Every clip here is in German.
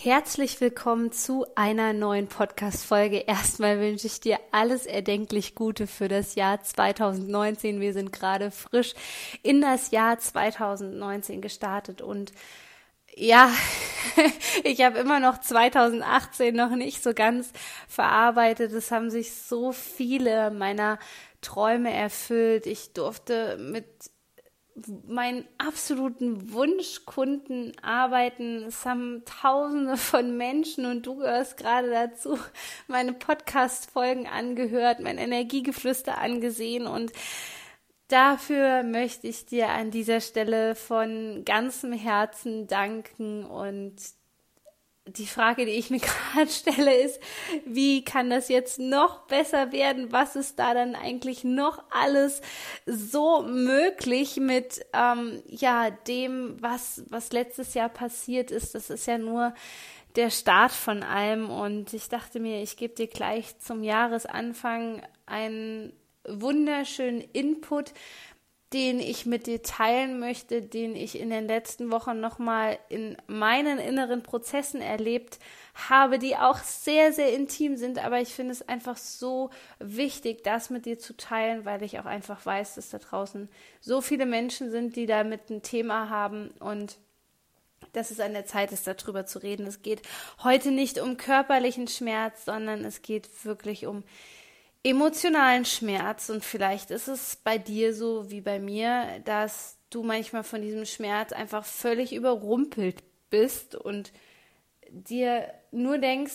Herzlich willkommen zu einer neuen Podcast-Folge. Erstmal wünsche ich dir alles erdenklich Gute für das Jahr 2019. Wir sind gerade frisch in das Jahr 2019 gestartet und ja, ich habe immer noch 2018 noch nicht so ganz verarbeitet. Es haben sich so viele meiner Träume erfüllt. Ich durfte mit meinen absoluten Wunschkunden arbeiten. Es haben Tausende von Menschen und du gehörst gerade dazu, meine Podcast-Folgen angehört, mein Energiegeflüster angesehen und dafür möchte ich dir an dieser Stelle von ganzem Herzen danken und die Frage, die ich mir gerade stelle, ist, wie kann das jetzt noch besser werden? Was ist da dann eigentlich noch alles so möglich mit ähm, ja dem, was was letztes Jahr passiert ist? Das ist ja nur der Start von allem und ich dachte mir, ich gebe dir gleich zum Jahresanfang einen wunderschönen Input, den ich mit dir teilen möchte, den ich in den letzten Wochen nochmal in meinen inneren Prozessen erlebt habe, die auch sehr, sehr intim sind. Aber ich finde es einfach so wichtig, das mit dir zu teilen, weil ich auch einfach weiß, dass da draußen so viele Menschen sind, die damit ein Thema haben und dass es an der Zeit ist, darüber zu reden. Es geht heute nicht um körperlichen Schmerz, sondern es geht wirklich um emotionalen Schmerz und vielleicht ist es bei dir so wie bei mir, dass du manchmal von diesem Schmerz einfach völlig überrumpelt bist und dir nur denkst,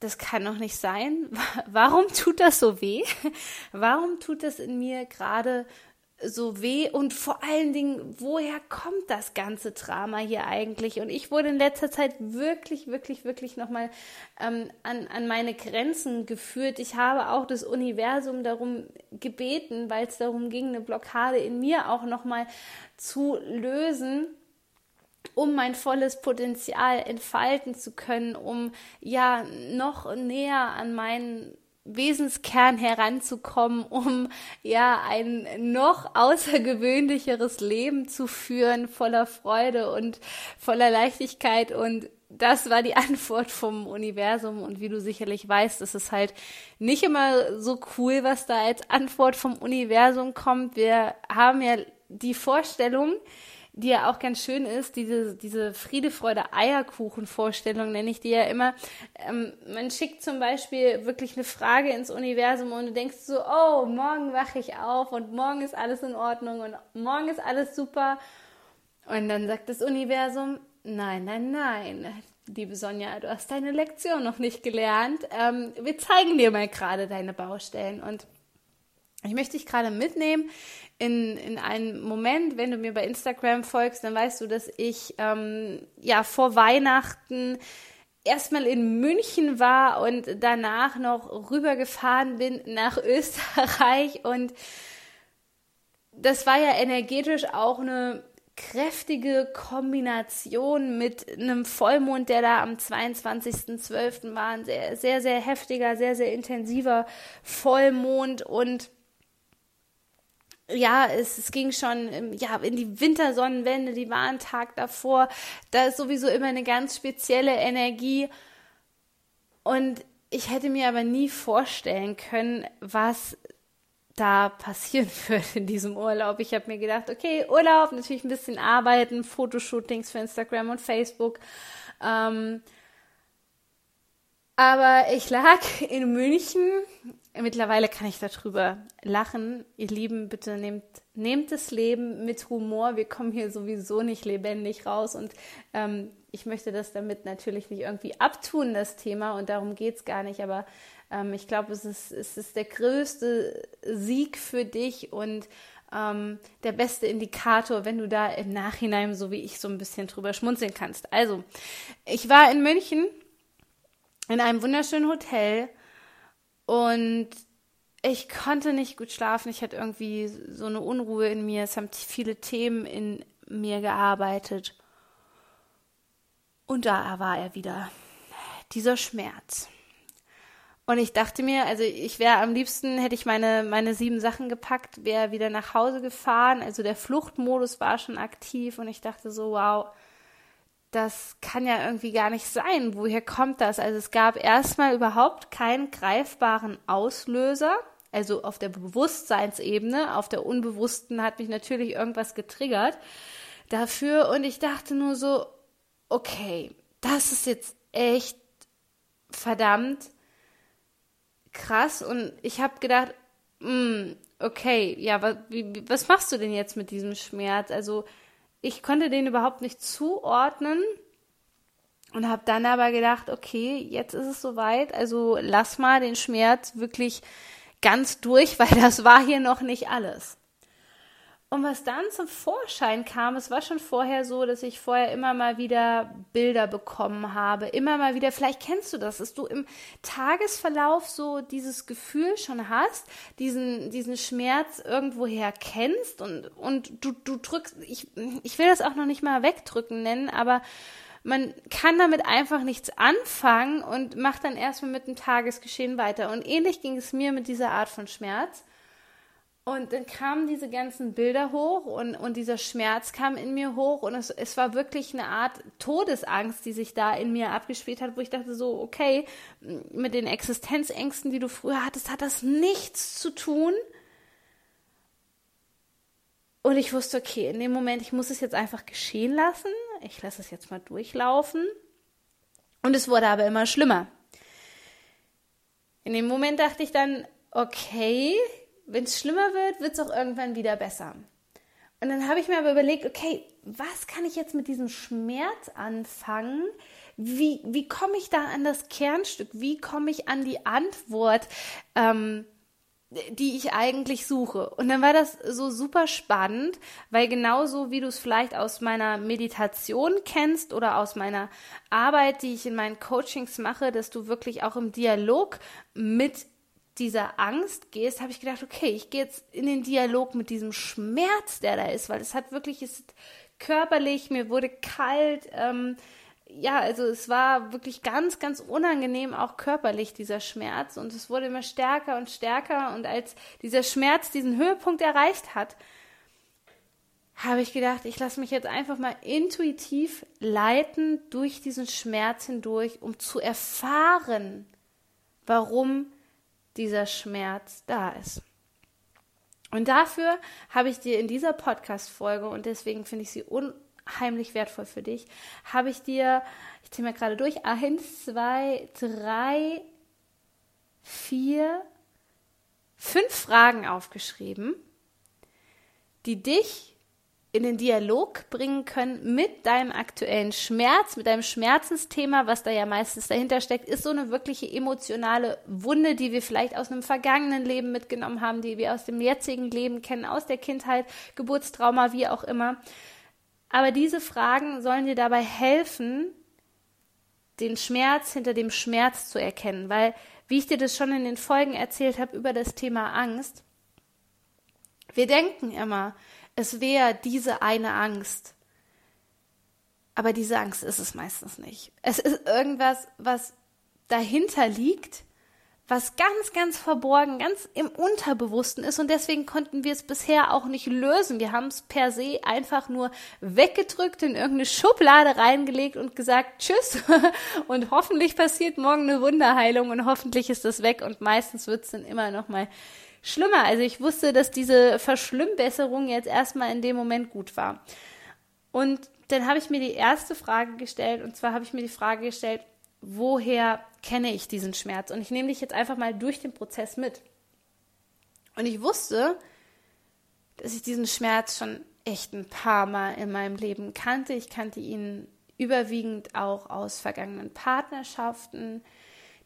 das kann doch nicht sein. Warum tut das so weh? Warum tut das in mir gerade so weh und vor allen Dingen, woher kommt das ganze Drama hier eigentlich? Und ich wurde in letzter Zeit wirklich, wirklich, wirklich nochmal ähm, an, an meine Grenzen geführt. Ich habe auch das Universum darum gebeten, weil es darum ging, eine Blockade in mir auch nochmal zu lösen um mein volles Potenzial entfalten zu können, um ja noch näher an meinen Wesenskern heranzukommen, um ja ein noch außergewöhnlicheres Leben zu führen, voller Freude und voller Leichtigkeit. Und das war die Antwort vom Universum. Und wie du sicherlich weißt, ist es halt nicht immer so cool, was da als Antwort vom Universum kommt. Wir haben ja die Vorstellung, die ja auch ganz schön ist, diese, diese Friede, Freude, Eierkuchen-Vorstellung nenne ich die ja immer. Ähm, man schickt zum Beispiel wirklich eine Frage ins Universum und du denkst so, oh, morgen wache ich auf und morgen ist alles in Ordnung und morgen ist alles super. Und dann sagt das Universum, nein, nein, nein, liebe Sonja, du hast deine Lektion noch nicht gelernt. Ähm, wir zeigen dir mal gerade deine Baustellen und ich möchte dich gerade mitnehmen in, in einen Moment, wenn du mir bei Instagram folgst, dann weißt du, dass ich ähm, ja vor Weihnachten erstmal in München war und danach noch rübergefahren bin nach Österreich und das war ja energetisch auch eine kräftige Kombination mit einem Vollmond, der da am 22.12. war, ein sehr, sehr, sehr heftiger, sehr, sehr intensiver Vollmond und ja, es, es ging schon ja, in die Wintersonnenwende, die war ein Tag davor. Da ist sowieso immer eine ganz spezielle Energie. Und ich hätte mir aber nie vorstellen können, was da passieren wird in diesem Urlaub. Ich habe mir gedacht, okay, Urlaub, natürlich ein bisschen arbeiten, Fotoshootings für Instagram und Facebook. Ähm, aber ich lag in München mittlerweile kann ich darüber lachen. Ihr Lieben, bitte nehmt, nehmt das Leben mit Humor. Wir kommen hier sowieso nicht lebendig raus und ähm, ich möchte das damit natürlich nicht irgendwie abtun, das Thema, und darum geht es gar nicht, aber ähm, ich glaube, es ist, es ist der größte Sieg für dich und ähm, der beste Indikator, wenn du da im Nachhinein, so wie ich, so ein bisschen drüber schmunzeln kannst. Also, ich war in München in einem wunderschönen Hotel und ich konnte nicht gut schlafen. Ich hatte irgendwie so eine Unruhe in mir. Es haben viele Themen in mir gearbeitet. Und da war er wieder, dieser Schmerz. Und ich dachte mir, also ich wäre am liebsten, hätte ich meine, meine sieben Sachen gepackt, wäre wieder nach Hause gefahren. Also der Fluchtmodus war schon aktiv und ich dachte so, wow, das kann ja irgendwie gar nicht sein. Woher kommt das? Also es gab erstmal überhaupt keinen greifbaren Auslöser. Also auf der Bewusstseinsebene, auf der unbewussten hat mich natürlich irgendwas getriggert dafür und ich dachte nur so, okay, das ist jetzt echt verdammt krass und ich habe gedacht, mm, okay, ja, was, wie, was machst du denn jetzt mit diesem Schmerz? Also ich konnte den überhaupt nicht zuordnen und habe dann aber gedacht, okay, jetzt ist es soweit, also lass mal den Schmerz wirklich ganz durch, weil das war hier noch nicht alles. Und was dann zum Vorschein kam, es war schon vorher so, dass ich vorher immer mal wieder Bilder bekommen habe, immer mal wieder, vielleicht kennst du das, dass du im Tagesverlauf so dieses Gefühl schon hast, diesen, diesen Schmerz irgendwoher kennst und, und du, du drückst, ich, ich will das auch noch nicht mal wegdrücken nennen, aber man kann damit einfach nichts anfangen und macht dann erstmal mit dem Tagesgeschehen weiter. Und ähnlich ging es mir mit dieser Art von Schmerz. Und dann kamen diese ganzen Bilder hoch und, und dieser Schmerz kam in mir hoch und es, es war wirklich eine Art Todesangst, die sich da in mir abgespielt hat, wo ich dachte so, okay, mit den Existenzängsten, die du früher hattest, hat das nichts zu tun. Und ich wusste, okay, in dem Moment, ich muss es jetzt einfach geschehen lassen. Ich lasse es jetzt mal durchlaufen. Und es wurde aber immer schlimmer. In dem Moment dachte ich dann, okay, wenn es schlimmer wird, wird es auch irgendwann wieder besser. Und dann habe ich mir aber überlegt, okay, was kann ich jetzt mit diesem Schmerz anfangen? Wie, wie komme ich da an das Kernstück? Wie komme ich an die Antwort, ähm, die ich eigentlich suche? Und dann war das so super spannend, weil genauso wie du es vielleicht aus meiner Meditation kennst oder aus meiner Arbeit, die ich in meinen Coachings mache, dass du wirklich auch im Dialog mit dieser Angst gehst, habe ich gedacht, okay, ich gehe jetzt in den Dialog mit diesem Schmerz, der da ist, weil es hat wirklich, es ist körperlich, mir wurde kalt, ähm, ja, also es war wirklich ganz, ganz unangenehm, auch körperlich, dieser Schmerz. Und es wurde immer stärker und stärker. Und als dieser Schmerz diesen Höhepunkt erreicht hat, habe ich gedacht, ich lasse mich jetzt einfach mal intuitiv leiten durch diesen Schmerz hindurch, um zu erfahren, warum dieser Schmerz da ist. Und dafür habe ich dir in dieser Podcast-Folge, und deswegen finde ich sie unheimlich wertvoll für dich, habe ich dir, ich ziehe mal gerade durch, eins, zwei, drei, vier, fünf Fragen aufgeschrieben, die dich in den Dialog bringen können mit deinem aktuellen Schmerz, mit deinem Schmerzensthema, was da ja meistens dahinter steckt, ist so eine wirkliche emotionale Wunde, die wir vielleicht aus einem vergangenen Leben mitgenommen haben, die wir aus dem jetzigen Leben kennen, aus der Kindheit, Geburtstrauma, wie auch immer. Aber diese Fragen sollen dir dabei helfen, den Schmerz hinter dem Schmerz zu erkennen, weil, wie ich dir das schon in den Folgen erzählt habe über das Thema Angst, wir denken immer, es wäre diese eine Angst. Aber diese Angst ist es meistens nicht. Es ist irgendwas, was dahinter liegt, was ganz, ganz verborgen, ganz im Unterbewussten ist und deswegen konnten wir es bisher auch nicht lösen. Wir haben es per se einfach nur weggedrückt, in irgendeine Schublade reingelegt und gesagt, tschüss und hoffentlich passiert morgen eine Wunderheilung und hoffentlich ist das weg und meistens wird es dann immer noch mal schlimmer. Also ich wusste, dass diese Verschlimmbesserung jetzt erstmal in dem Moment gut war. Und dann habe ich mir die erste Frage gestellt, und zwar habe ich mir die Frage gestellt, woher kenne ich diesen Schmerz? Und ich nehme dich jetzt einfach mal durch den Prozess mit. Und ich wusste, dass ich diesen Schmerz schon echt ein paar Mal in meinem Leben kannte. Ich kannte ihn überwiegend auch aus vergangenen Partnerschaften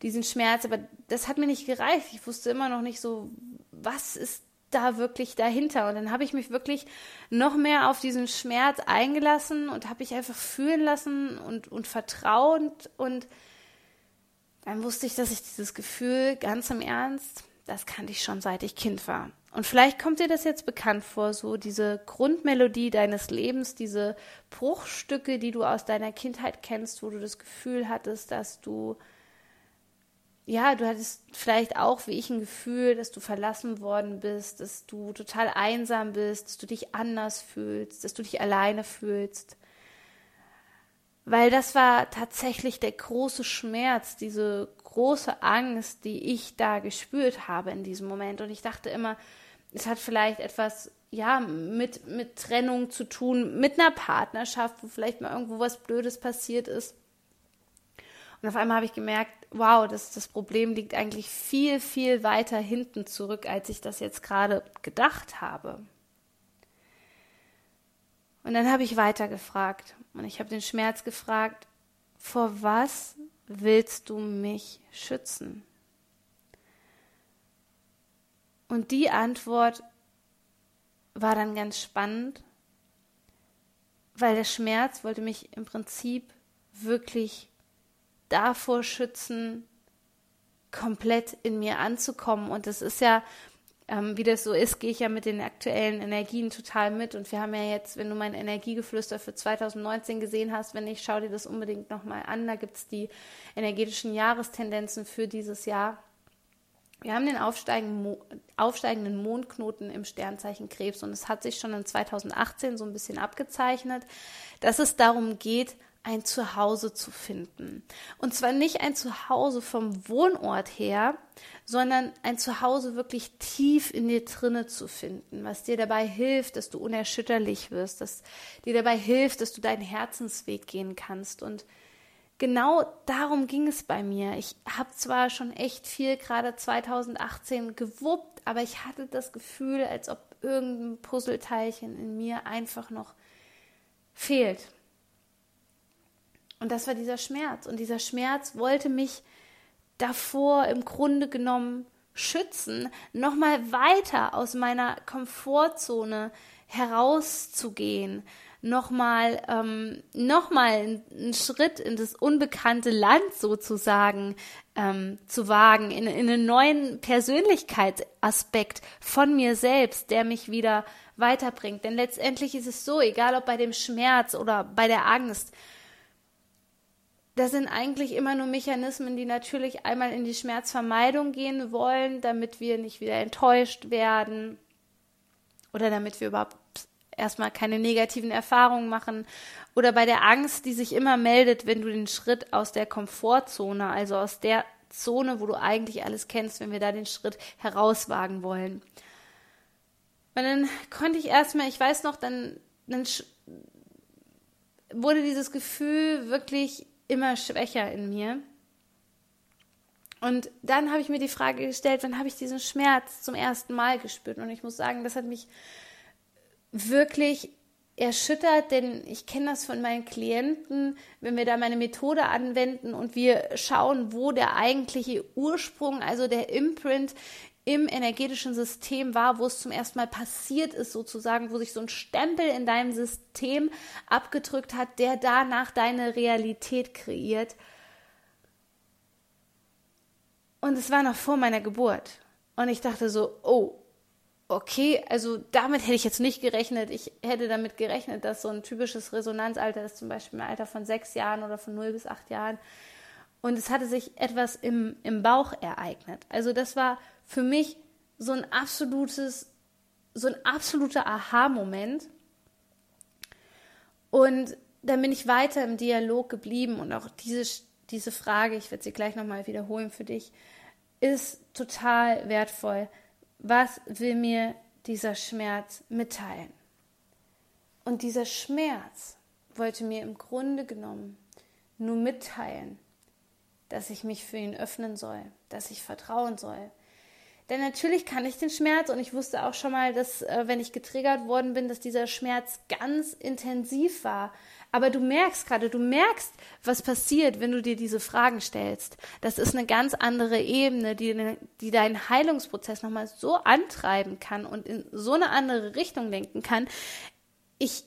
diesen Schmerz, aber das hat mir nicht gereicht. Ich wusste immer noch nicht so, was ist da wirklich dahinter? Und dann habe ich mich wirklich noch mehr auf diesen Schmerz eingelassen und habe mich einfach fühlen lassen und, und vertraut. Und dann wusste ich, dass ich dieses Gefühl ganz im Ernst, das kannte ich schon seit ich Kind war. Und vielleicht kommt dir das jetzt bekannt vor, so diese Grundmelodie deines Lebens, diese Bruchstücke, die du aus deiner Kindheit kennst, wo du das Gefühl hattest, dass du ja, du hattest vielleicht auch wie ich ein Gefühl, dass du verlassen worden bist, dass du total einsam bist, dass du dich anders fühlst, dass du dich alleine fühlst. Weil das war tatsächlich der große Schmerz, diese große Angst, die ich da gespürt habe in diesem Moment. Und ich dachte immer, es hat vielleicht etwas, ja, mit, mit Trennung zu tun, mit einer Partnerschaft, wo vielleicht mal irgendwo was Blödes passiert ist. Und auf einmal habe ich gemerkt, wow, das, das Problem liegt eigentlich viel, viel weiter hinten zurück, als ich das jetzt gerade gedacht habe. Und dann habe ich weiter gefragt und ich habe den Schmerz gefragt, vor was willst du mich schützen? Und die Antwort war dann ganz spannend, weil der Schmerz wollte mich im Prinzip wirklich davor schützen, komplett in mir anzukommen. Und das ist ja, ähm, wie das so ist, gehe ich ja mit den aktuellen Energien total mit. Und wir haben ja jetzt, wenn du mein Energiegeflüster für 2019 gesehen hast, wenn nicht, schau dir das unbedingt nochmal an. Da gibt es die energetischen Jahrestendenzen für dieses Jahr. Wir haben den aufsteigenden Mondknoten im Sternzeichen Krebs und es hat sich schon in 2018 so ein bisschen abgezeichnet, dass es darum geht, ein Zuhause zu finden. Und zwar nicht ein Zuhause vom Wohnort her, sondern ein Zuhause wirklich tief in dir drinne zu finden, was dir dabei hilft, dass du unerschütterlich wirst, dass dir dabei hilft, dass du deinen Herzensweg gehen kannst. Und genau darum ging es bei mir. Ich habe zwar schon echt viel gerade 2018 gewuppt, aber ich hatte das Gefühl, als ob irgendein Puzzleteilchen in mir einfach noch fehlt. Und das war dieser Schmerz. Und dieser Schmerz wollte mich davor im Grunde genommen schützen, nochmal weiter aus meiner Komfortzone herauszugehen, nochmal ähm, noch einen Schritt in das unbekannte Land sozusagen ähm, zu wagen, in, in einen neuen Persönlichkeitsaspekt von mir selbst, der mich wieder weiterbringt. Denn letztendlich ist es so, egal ob bei dem Schmerz oder bei der Angst, das sind eigentlich immer nur Mechanismen, die natürlich einmal in die Schmerzvermeidung gehen wollen, damit wir nicht wieder enttäuscht werden oder damit wir überhaupt erstmal keine negativen Erfahrungen machen oder bei der Angst, die sich immer meldet, wenn du den Schritt aus der Komfortzone, also aus der Zone, wo du eigentlich alles kennst, wenn wir da den Schritt herauswagen wollen. Und dann konnte ich erstmal, ich weiß noch, dann, dann wurde dieses Gefühl wirklich immer schwächer in mir. Und dann habe ich mir die Frage gestellt, wann habe ich diesen Schmerz zum ersten Mal gespürt? Und ich muss sagen, das hat mich wirklich erschüttert, denn ich kenne das von meinen Klienten, wenn wir da meine Methode anwenden und wir schauen, wo der eigentliche Ursprung, also der Imprint im energetischen System war, wo es zum ersten Mal passiert ist, sozusagen, wo sich so ein Stempel in deinem System abgedrückt hat, der danach deine Realität kreiert. Und es war noch vor meiner Geburt. Und ich dachte so, oh, okay, also damit hätte ich jetzt nicht gerechnet. Ich hätte damit gerechnet, dass so ein typisches Resonanzalter ist, zum Beispiel im Alter von sechs Jahren oder von null bis acht Jahren. Und es hatte sich etwas im, im Bauch ereignet. Also das war für mich so ein absolutes, so ein absoluter Aha-Moment. Und dann bin ich weiter im Dialog geblieben und auch diese, diese Frage, ich werde sie gleich nochmal wiederholen für dich, ist total wertvoll. Was will mir dieser Schmerz mitteilen? Und dieser Schmerz wollte mir im Grunde genommen nur mitteilen, dass ich mich für ihn öffnen soll, dass ich vertrauen soll, Denn natürlich kann ich den Schmerz und ich wusste auch schon mal, dass äh, wenn ich getriggert worden bin, dass dieser Schmerz ganz intensiv war. Aber du merkst gerade, du merkst, was passiert, wenn du dir diese Fragen stellst. Das ist eine ganz andere Ebene, die, die deinen Heilungsprozess nochmal so antreiben kann und in so eine andere Richtung lenken kann. Ich,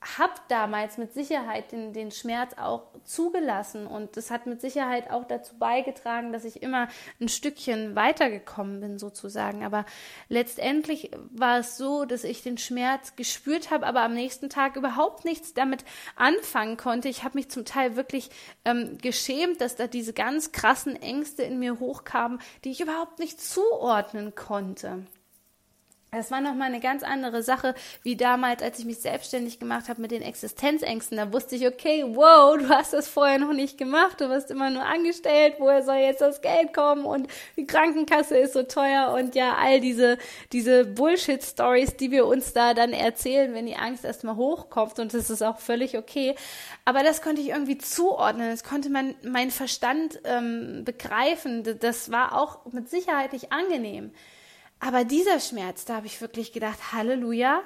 habe damals mit Sicherheit den, den Schmerz auch zugelassen und das hat mit Sicherheit auch dazu beigetragen, dass ich immer ein Stückchen weitergekommen bin sozusagen. Aber letztendlich war es so, dass ich den Schmerz gespürt habe, aber am nächsten Tag überhaupt nichts damit anfangen konnte. Ich habe mich zum Teil wirklich ähm, geschämt, dass da diese ganz krassen Ängste in mir hochkamen, die ich überhaupt nicht zuordnen konnte. Das war nochmal eine ganz andere Sache, wie damals, als ich mich selbstständig gemacht habe mit den Existenzängsten. Da wusste ich, okay, wow, du hast das vorher noch nicht gemacht, du wirst immer nur angestellt, woher soll jetzt das Geld kommen? Und die Krankenkasse ist so teuer. Und ja, all diese, diese Bullshit-Stories, die wir uns da dann erzählen, wenn die Angst erstmal hochkommt. Und das ist auch völlig okay. Aber das konnte ich irgendwie zuordnen, das konnte man, mein Verstand ähm, begreifen, das war auch mit Sicherheit nicht angenehm. Aber dieser Schmerz, da habe ich wirklich gedacht, Halleluja,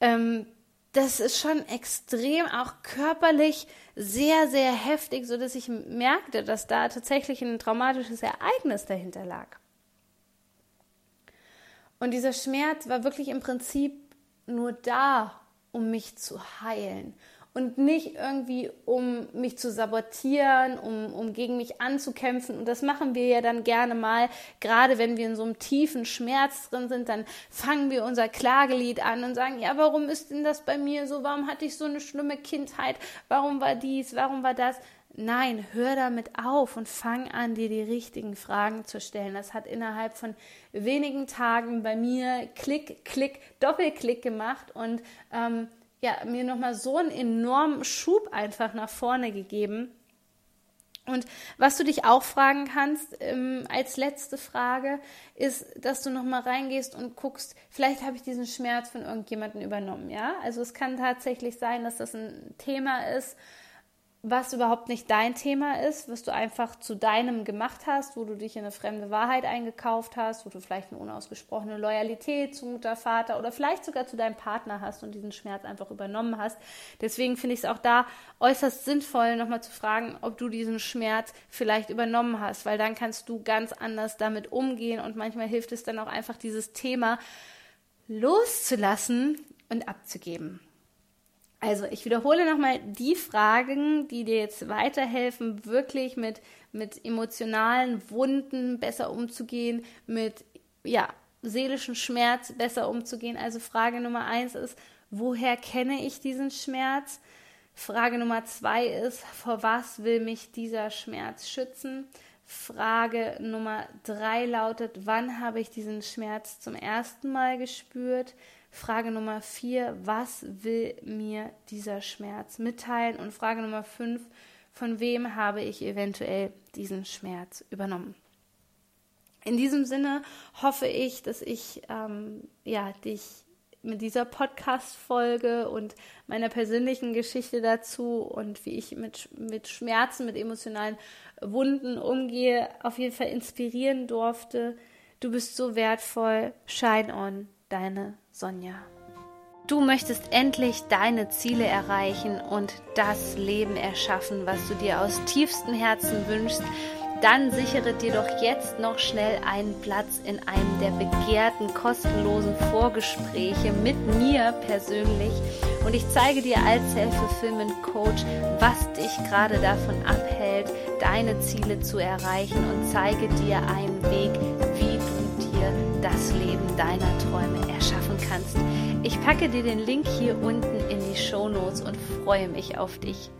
ähm, das ist schon extrem auch körperlich sehr, sehr heftig, so dass ich merkte, dass da tatsächlich ein traumatisches Ereignis dahinter lag. Und dieser Schmerz war wirklich im Prinzip nur da, um mich zu heilen und nicht irgendwie, um mich zu sabotieren, um, um gegen mich anzukämpfen. Und das machen wir ja dann gerne mal, gerade wenn wir in so einem tiefen Schmerz drin sind, dann fangen wir unser Klagelied an und sagen, ja, warum ist denn das bei mir so? Warum hatte ich so eine schlimme Kindheit? Warum war dies? Warum war das? Nein, hör damit auf und fang an, dir die richtigen Fragen zu stellen. Das hat innerhalb von wenigen Tagen bei mir Klick, Klick, Doppelklick gemacht und ähm, ja, mir nochmal so einen enormen Schub einfach nach vorne gegeben. Und was du dich auch fragen kannst ähm, als letzte Frage, ist, dass du nochmal reingehst und guckst, vielleicht habe ich diesen Schmerz von irgendjemandem übernommen, ja? Also es kann tatsächlich sein, dass das ein Thema ist, was überhaupt nicht dein Thema ist, was du einfach zu deinem gemacht hast, wo du dich in eine fremde Wahrheit eingekauft hast, wo du vielleicht eine unausgesprochene Loyalität zu Mutter, Vater oder vielleicht sogar zu deinem Partner hast und diesen Schmerz einfach übernommen hast. Deswegen finde ich es auch da äußerst sinnvoll, nochmal zu fragen, ob du diesen Schmerz vielleicht übernommen hast, weil dann kannst du ganz anders damit umgehen und manchmal hilft es dann auch einfach, dieses Thema loszulassen und abzugeben. Also ich wiederhole nochmal die Fragen, die dir jetzt weiterhelfen, wirklich mit, mit emotionalen Wunden besser umzugehen, mit ja, seelischen Schmerz besser umzugehen. Also Frage Nummer eins ist, woher kenne ich diesen Schmerz? Frage Nummer zwei ist, vor was will mich dieser Schmerz schützen? Frage Nummer drei lautet, wann habe ich diesen Schmerz zum ersten Mal gespürt? Frage Nummer vier, was will mir dieser Schmerz mitteilen? Und Frage Nummer fünf, von wem habe ich eventuell diesen Schmerz übernommen? In diesem Sinne hoffe ich, dass ich ähm, ja, dich mit dieser Podcast-Folge und meiner persönlichen Geschichte dazu und wie ich mit, mit Schmerzen, mit emotionalen Wunden umgehe, auf jeden Fall inspirieren durfte. Du bist so wertvoll. Shine on deine Sonja. Du möchtest endlich deine Ziele erreichen und das Leben erschaffen, was du dir aus tiefstem Herzen wünschst, dann sichere dir doch jetzt noch schnell einen Platz in einem der begehrten kostenlosen Vorgespräche mit mir persönlich. Und ich zeige dir als Self-Fulfillment Coach, was dich gerade davon abhält, deine Ziele zu erreichen. Und zeige dir einen Weg, wie du dir das Leben deiner Träume erschaffen kannst. Ich packe dir den Link hier unten in die Show Notes und freue mich auf dich.